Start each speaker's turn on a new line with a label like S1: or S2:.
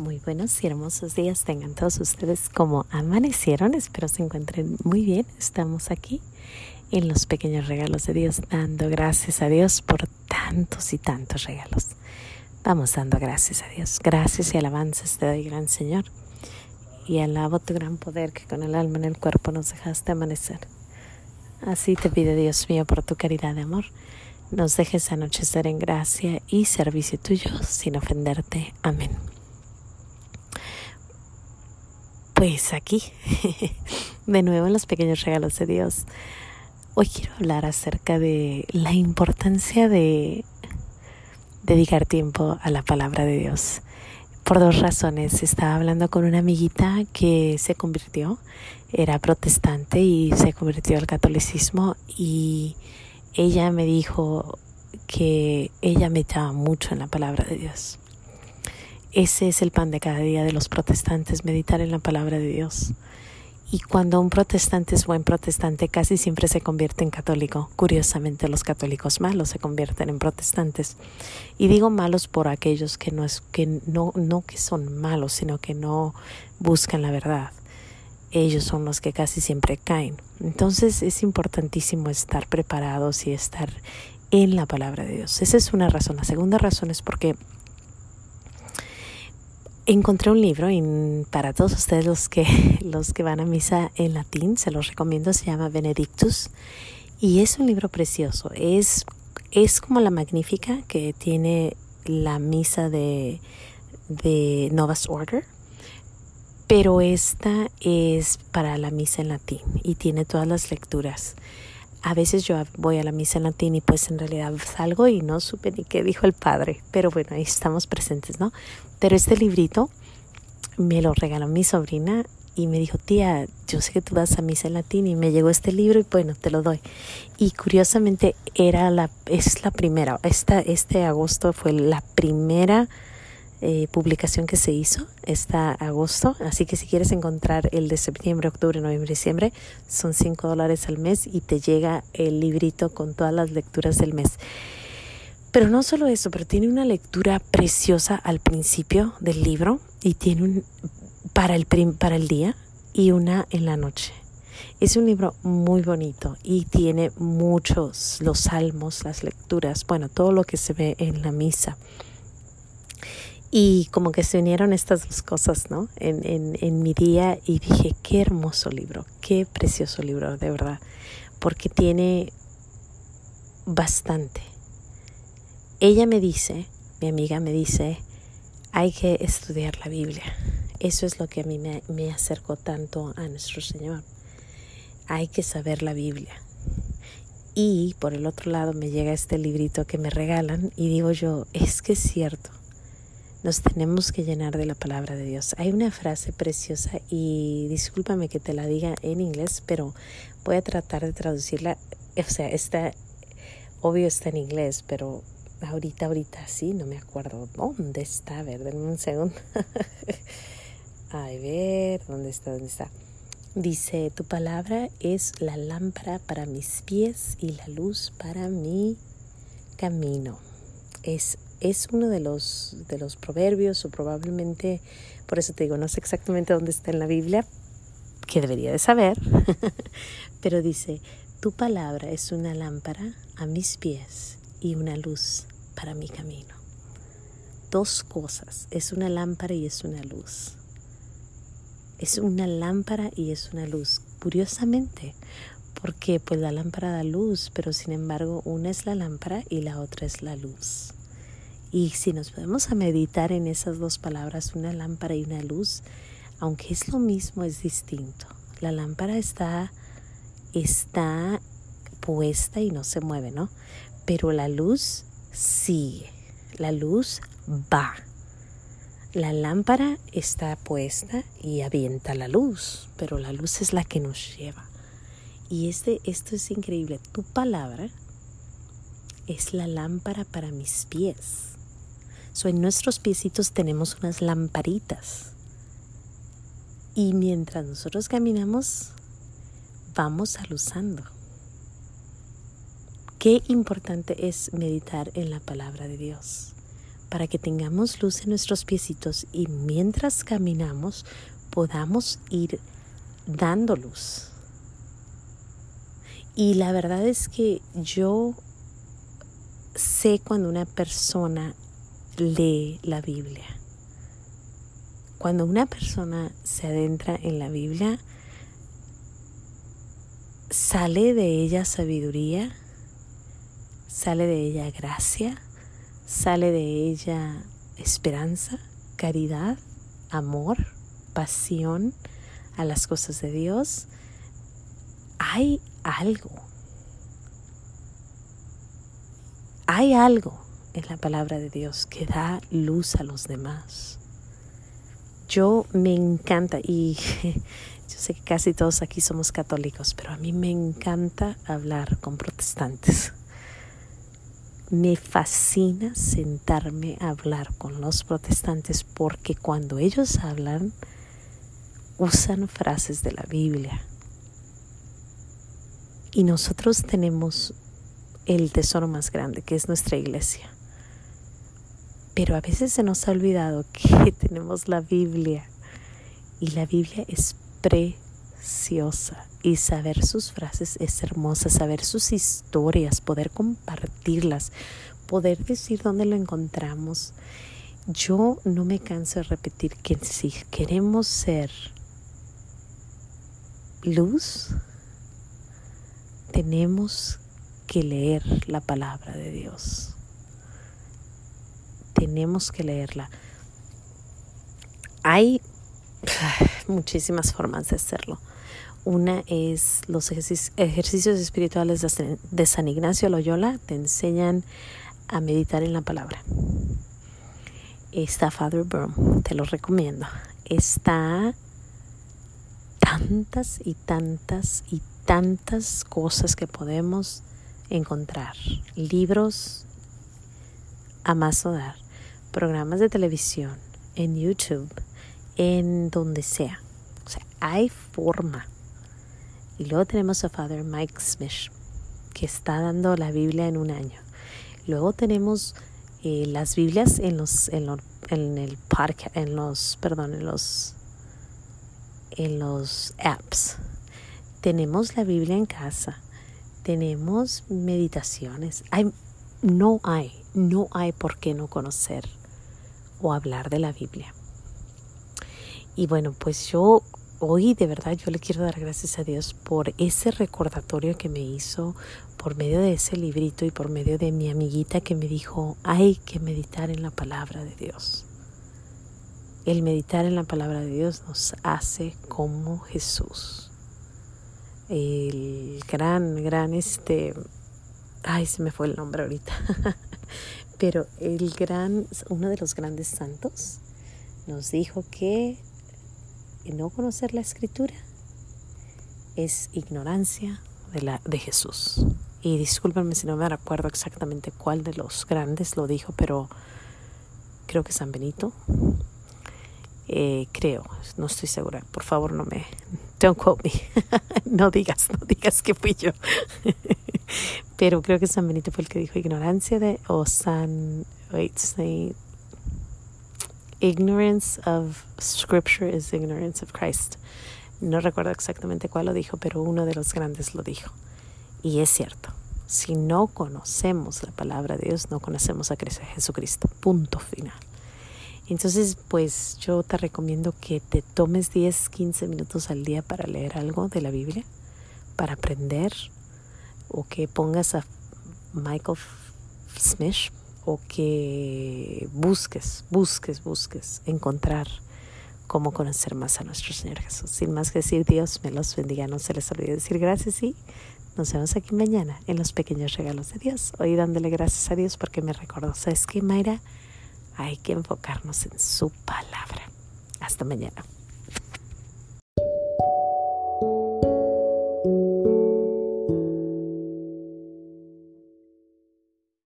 S1: Muy buenos y hermosos días tengan todos ustedes como amanecieron. Espero se encuentren muy bien. Estamos aquí en los pequeños regalos de Dios, dando gracias a Dios por tantos y tantos regalos. Vamos dando gracias a Dios. Gracias y alabanzas te doy, gran Señor. Y alabo tu gran poder que con el alma en el cuerpo nos dejaste amanecer. Así te pide Dios mío por tu caridad de amor. Nos dejes anochecer en gracia y servicio tuyo sin ofenderte. Amén. Pues aquí, de nuevo en los pequeños regalos de Dios. Hoy quiero hablar acerca de la importancia de dedicar tiempo a la palabra de Dios. Por dos razones. Estaba hablando con una amiguita que se convirtió, era protestante y se convirtió al catolicismo y ella me dijo que ella meditaba mucho en la palabra de Dios. Ese es el pan de cada día de los protestantes, meditar en la palabra de Dios. Y cuando un protestante es buen protestante, casi siempre se convierte en católico. Curiosamente, los católicos malos se convierten en protestantes. Y digo malos por aquellos que no es que no no que son malos, sino que no buscan la verdad. Ellos son los que casi siempre caen. Entonces es importantísimo estar preparados y estar en la palabra de Dios. Esa es una razón. La segunda razón es porque encontré un libro para todos ustedes los que, los que van a misa en latín, se los recomiendo, se llama Benedictus y es un libro precioso. Es, es como la magnífica que tiene la misa de, de Novas Order, pero esta es para la misa en latín y tiene todas las lecturas. A veces yo voy a la misa en latín y pues en realidad salgo y no supe ni qué dijo el padre, pero bueno, ahí estamos presentes, ¿no? Pero este librito me lo regaló mi sobrina y me dijo, tía, yo sé que tú vas a misa en latín y me llegó este libro y bueno, te lo doy. Y curiosamente era la, es la primera, esta, este agosto fue la primera eh, publicación que se hizo está agosto. Así que si quieres encontrar el de septiembre, octubre, noviembre, diciembre, son 5 dólares al mes y te llega el librito con todas las lecturas del mes. Pero no solo eso, pero tiene una lectura preciosa al principio del libro y tiene un para el, para el día y una en la noche. Es un libro muy bonito y tiene muchos, los salmos, las lecturas, bueno, todo lo que se ve en la misa. Y como que se unieron estas dos cosas, ¿no? En, en, en mi día y dije, qué hermoso libro, qué precioso libro, de verdad, porque tiene bastante. Ella me dice, mi amiga me dice, hay que estudiar la Biblia. Eso es lo que a mí me, me acercó tanto a nuestro Señor. Hay que saber la Biblia. Y por el otro lado me llega este librito que me regalan y digo yo, es que es cierto nos tenemos que llenar de la palabra de Dios. Hay una frase preciosa y discúlpame que te la diga en inglés, pero voy a tratar de traducirla. O sea, está, obvio está en inglés, pero ahorita, ahorita sí, no me acuerdo dónde está. A ver, denme un segundo. a ver, ¿dónde está? ¿Dónde está? Dice, tu palabra es la lámpara para mis pies y la luz para mi camino. Es es uno de los, de los proverbios o probablemente, por eso te digo, no sé exactamente dónde está en la Biblia, que debería de saber, pero dice, tu palabra es una lámpara a mis pies y una luz para mi camino. Dos cosas, es una lámpara y es una luz. Es una lámpara y es una luz. Curiosamente, porque pues la lámpara da luz, pero sin embargo una es la lámpara y la otra es la luz. Y si nos podemos a meditar en esas dos palabras, una lámpara y una luz, aunque es lo mismo, es distinto. La lámpara está, está puesta y no se mueve, ¿no? Pero la luz sigue, la luz va. La lámpara está puesta y avienta la luz, pero la luz es la que nos lleva. Y este, esto es increíble. Tu palabra es la lámpara para mis pies en nuestros piecitos tenemos unas lamparitas. Y mientras nosotros caminamos, vamos aluzando. Qué importante es meditar en la palabra de Dios. para que tengamos luz en nuestros piecitos y mientras caminamos podamos ir dando luz. Y la verdad es que yo sé cuando una persona lee la Biblia. Cuando una persona se adentra en la Biblia, sale de ella sabiduría, sale de ella gracia, sale de ella esperanza, caridad, amor, pasión a las cosas de Dios. Hay algo. Hay algo en la palabra de Dios que da luz a los demás. Yo me encanta y yo sé que casi todos aquí somos católicos, pero a mí me encanta hablar con protestantes. Me fascina sentarme a hablar con los protestantes porque cuando ellos hablan usan frases de la Biblia. Y nosotros tenemos el tesoro más grande, que es nuestra iglesia. Pero a veces se nos ha olvidado que tenemos la Biblia. Y la Biblia es preciosa. Y saber sus frases es hermosa, saber sus historias, poder compartirlas, poder decir dónde lo encontramos. Yo no me canso de repetir que si queremos ser luz, tenemos que leer la palabra de Dios tenemos que leerla. Hay muchísimas formas de hacerlo. Una es los ejercicios espirituales de San Ignacio Loyola, te enseñan a meditar en la palabra. Está Father Broom, te lo recomiendo. Está tantas y tantas y tantas cosas que podemos encontrar. Libros a más dar programas de televisión, en YouTube, en donde sea. O sea, hay forma. Y luego tenemos a Father Mike Smith, que está dando la Biblia en un año. Luego tenemos eh, las Biblias en los en, en el podcast, en los perdón, en los en los apps. Tenemos la Biblia en casa. Tenemos meditaciones. Hay no hay, no hay por qué no conocer o hablar de la Biblia. Y bueno, pues yo hoy de verdad yo le quiero dar gracias a Dios por ese recordatorio que me hizo por medio de ese librito y por medio de mi amiguita que me dijo, hay que meditar en la palabra de Dios. El meditar en la palabra de Dios nos hace como Jesús. El gran, gran, este, ay, se me fue el nombre ahorita. Pero el gran, uno de los grandes santos nos dijo que no conocer la escritura es ignorancia de, la, de Jesús. Y discúlpenme si no me recuerdo exactamente cuál de los grandes lo dijo, pero creo que San Benito. Eh, creo, no estoy segura. Por favor, no me. Don't quote me. no digas, no digas que fui yo. Pero creo que San Benito fue el que dijo ignorancia de, o San, wait, say, ignorance of scripture is ignorance of Christ. No recuerdo exactamente cuál lo dijo, pero uno de los grandes lo dijo. Y es cierto, si no conocemos la palabra de Dios, no conocemos a Jesucristo. Punto final. Entonces, pues yo te recomiendo que te tomes 10, 15 minutos al día para leer algo de la Biblia, para aprender, o que pongas a Michael Smith o que busques, busques, busques encontrar cómo conocer más a nuestro Señor Jesús. Sin más que decir, Dios me los bendiga. No se les olvide decir gracias y nos vemos aquí mañana en los pequeños regalos de Dios. Hoy dándole gracias a Dios porque me recordó, ¿sabes qué, Mayra? Hay que enfocarnos en su palabra. Hasta mañana.